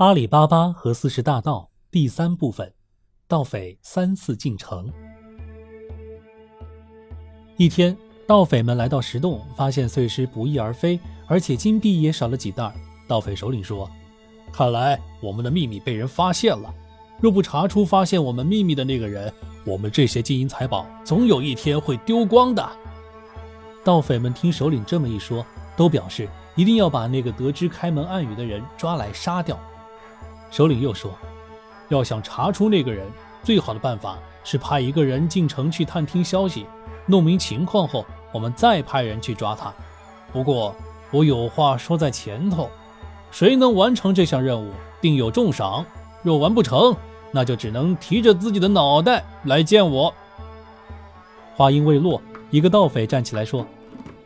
阿里巴巴和四十大盗第三部分：盗匪三次进城。一天，盗匪们来到石洞，发现碎尸不翼而飞，而且金币也少了几袋。盗匪首领说：“看来我们的秘密被人发现了。若不查出发现我们秘密的那个人，我们这些金银财宝总有一天会丢光的。”盗匪们听首领这么一说，都表示一定要把那个得知开门暗语的人抓来杀掉。首领又说：“要想查出那个人，最好的办法是派一个人进城去探听消息，弄明情况后，我们再派人去抓他。不过，我有话说在前头：谁能完成这项任务，定有重赏；若完不成，那就只能提着自己的脑袋来见我。”话音未落，一个盗匪站起来说：“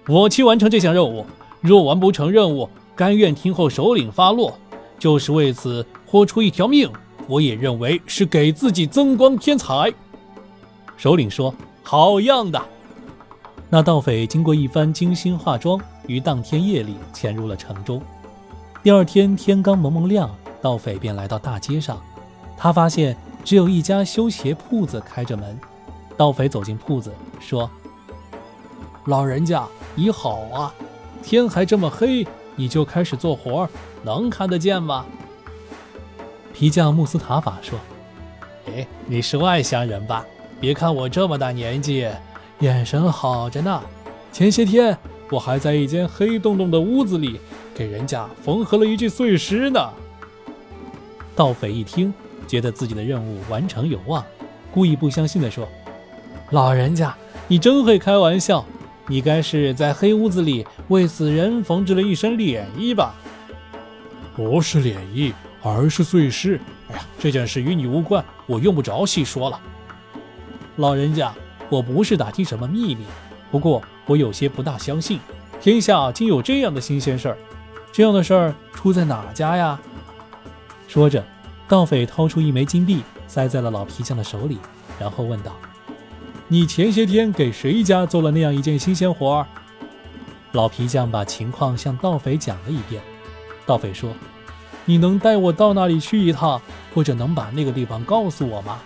我去完成这项任务。若完不成任务，甘愿听候首领发落。”就是为此豁出一条命，我也认为是给自己增光添彩。首领说：“好样的！”那盗匪经过一番精心化妆，于当天夜里潜入了城中。第二天天刚蒙蒙亮，盗匪便来到大街上。他发现只有一家修鞋铺子开着门。盗匪走进铺子，说：“老人家，你好啊！天还这么黑，你就开始做活？”能看得见吗？皮匠穆斯塔法说：“哎，你是外乡人吧？别看我这么大年纪，眼神好着呢。前些天我还在一间黑洞洞的屋子里给人家缝合了一具碎尸呢。”盗匪一听，觉得自己的任务完成有望，故意不相信地说：“老人家，你真会开玩笑！你该是在黑屋子里为死人缝制了一身脸衣吧？”不是脸衣，而是碎尸。哎呀，这件事与你无关，我用不着细说了。老人家，我不是打听什么秘密，不过我有些不大相信，天下竟有这样的新鲜事儿。这样的事儿出在哪家呀？说着，盗匪掏出一枚金币，塞在了老皮匠的手里，然后问道：“你前些天给谁家做了那样一件新鲜活儿？”老皮匠把情况向盗匪讲了一遍。盗匪说：“你能带我到那里去一趟，或者能把那个地方告诉我吗？”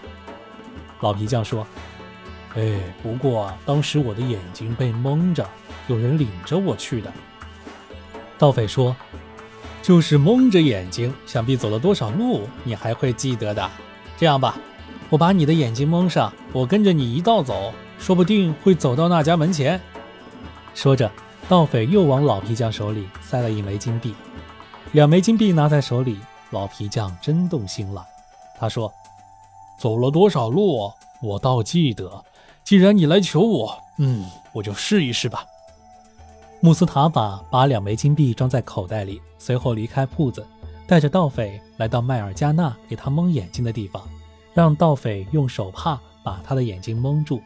老皮匠说：“哎，不过当时我的眼睛被蒙着，有人领着我去的。”盗匪说：“就是蒙着眼睛，想必走了多少路，你还会记得的。这样吧，我把你的眼睛蒙上，我跟着你一道走，说不定会走到那家门前。”说着，盗匪又往老皮匠手里塞了一枚金币。两枚金币拿在手里，老皮匠真动心了。他说：“走了多少路，我倒记得。既然你来求我，嗯，我就试一试吧。”穆斯塔法把两枚金币装在口袋里，随后离开铺子，带着盗匪来到迈尔加纳给他蒙眼睛的地方，让盗匪用手帕把他的眼睛蒙住。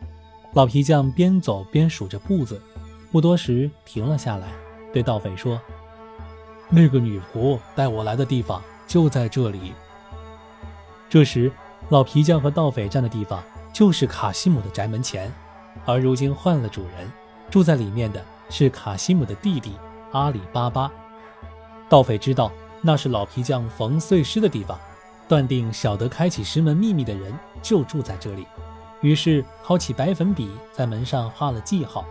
老皮匠边走边数着步子，不多时停了下来，对盗匪说。那个女仆带我来的地方就在这里。这时，老皮匠和盗匪站的地方就是卡西姆的宅门前，而如今换了主人，住在里面的是卡西姆的弟弟阿里巴巴。盗匪知道那是老皮匠缝碎尸的地方，断定晓得开启石门秘密的人就住在这里，于是掏起白粉笔在门上画了记号，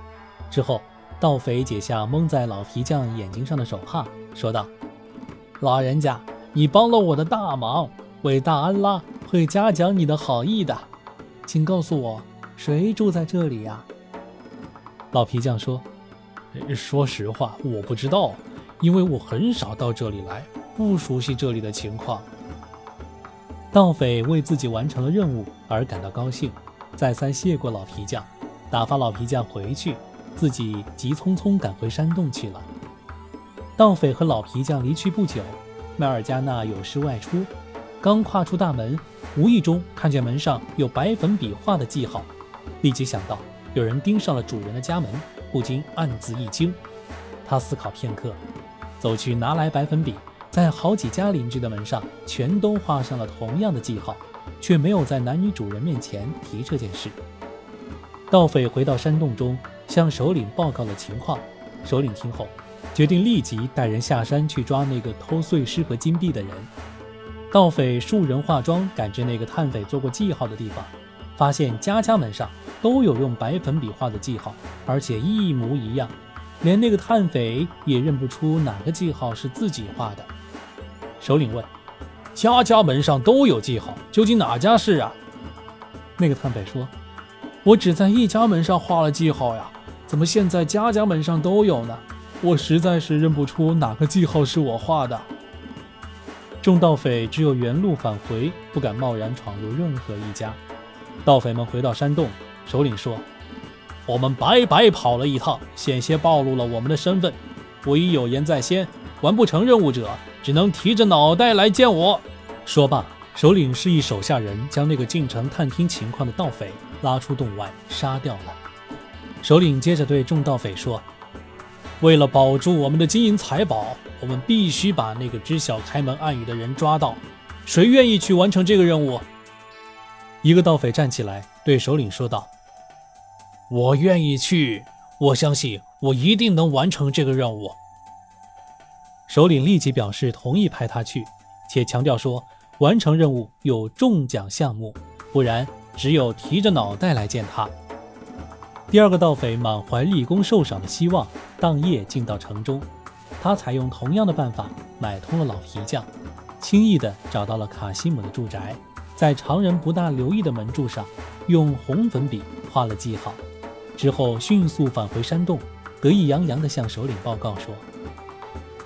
之后。盗匪解下蒙在老皮匠眼睛上的手帕，说道：“老人家，你帮了我的大忙，伟大安拉会嘉奖你的好意的。请告诉我，谁住在这里呀？”老皮匠说：“说实话，我不知道，因为我很少到这里来，不熟悉这里的情况。”盗匪为自己完成了任务而感到高兴，再三谢过老皮匠，打发老皮匠回去。自己急匆匆赶回山洞去了。盗匪和老皮匠离去不久，麦尔加纳有事外出，刚跨出大门，无意中看见门上有白粉笔画的记号，立即想到有人盯上了主人的家门，不禁暗自一惊。他思考片刻，走去拿来白粉笔，在好几家邻居的门上全都画上了同样的记号，却没有在男女主人面前提这件事。盗匪回到山洞中。向首领报告了情况，首领听后，决定立即带人下山去抓那个偷碎尸和金币的人。盗匪数人化妆赶至那个探匪做过记号的地方，发现家家门上都有用白粉笔画的记号，而且一模一样，连那个探匪也认不出哪个记号是自己画的。首领问：“家家门上都有记号，究竟哪家是啊？”那个探匪说：“我只在一家门上画了记号呀，怎么现在家家门上都有呢？我实在是认不出哪个记号是我画的。”众盗匪只有原路返回，不敢贸然闯入任何一家。盗匪们回到山洞，首领说：“我们白白跑了一趟，险些暴露了我们的身份。我已有言在先，完不成任务者，只能提着脑袋来见我。”说罢。首领示意手下人将那个进城探听情况的盗匪拉出洞外杀掉了。首领接着对众盗匪说：“为了保住我们的金银财宝，我们必须把那个知晓开门暗语的人抓到。谁愿意去完成这个任务？”一个盗匪站起来对首领说道：“我愿意去，我相信我一定能完成这个任务。”首领立即表示同意派他去，且强调说。完成任务有中奖项目，不然只有提着脑袋来见他。第二个盗匪满怀立功受赏的希望，当夜进到城中。他采用同样的办法买通了老皮匠，轻易地找到了卡西姆的住宅，在常人不大留意的门柱上用红粉笔画了记号，之后迅速返回山洞，得意洋洋地向首领报告说：“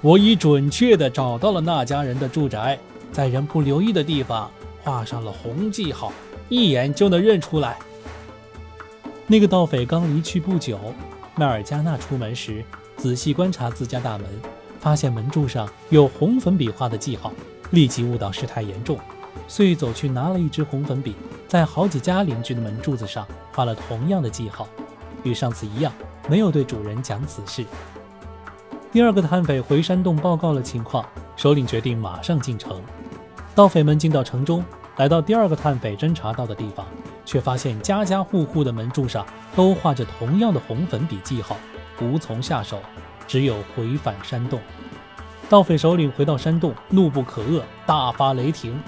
我已准确地找到了那家人的住宅。”在人不留意的地方画上了红记号，一眼就能认出来。那个盗匪刚离去不久，麦尔加纳出门时仔细观察自家大门，发现门柱上有红粉笔画的记号，立即悟到事态严重，遂走去拿了一支红粉笔，在好几家邻居的门柱子上画了同样的记号，与上次一样，没有对主人讲此事。第二个探匪回山洞报告了情况，首领决定马上进城。盗匪们进到城中，来到第二个探匪侦查到的地方，却发现家家户户的门柱上都画着同样的红粉笔记号，无从下手，只有回返山洞。盗匪首领回到山洞，怒不可遏，大发雷霆，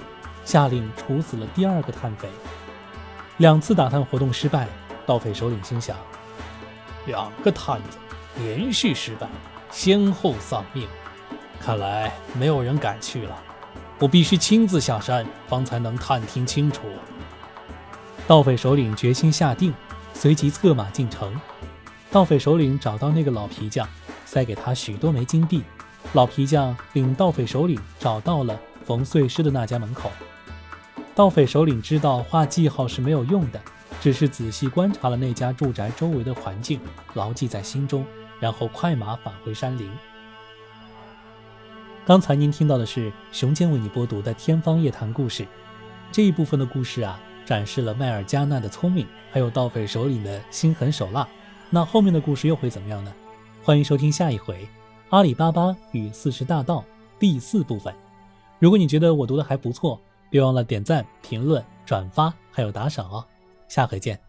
下令处死了第二个探匪。两次打探活动失败，盗匪首领心想：两个探子连续失败，先后丧命，看来没有人敢去了。我必须亲自下山，方才能探听清楚。盗匪首领决心下定，随即策马进城。盗匪首领找到那个老皮匠，塞给他许多枚金币。老皮匠领盗匪首领找到了冯碎尸的那家门口。盗匪首领知道画记号是没有用的，只是仔细观察了那家住宅周围的环境，牢记在心中，然后快马返回山林。刚才您听到的是熊坚为你播读的《天方夜谭》故事，这一部分的故事啊，展示了麦尔加纳的聪明，还有盗匪首领的心狠手辣。那后面的故事又会怎么样呢？欢迎收听下一回《阿里巴巴与四十大盗》第四部分。如果你觉得我读的还不错，别忘了点赞、评论、转发，还有打赏哦。下回见。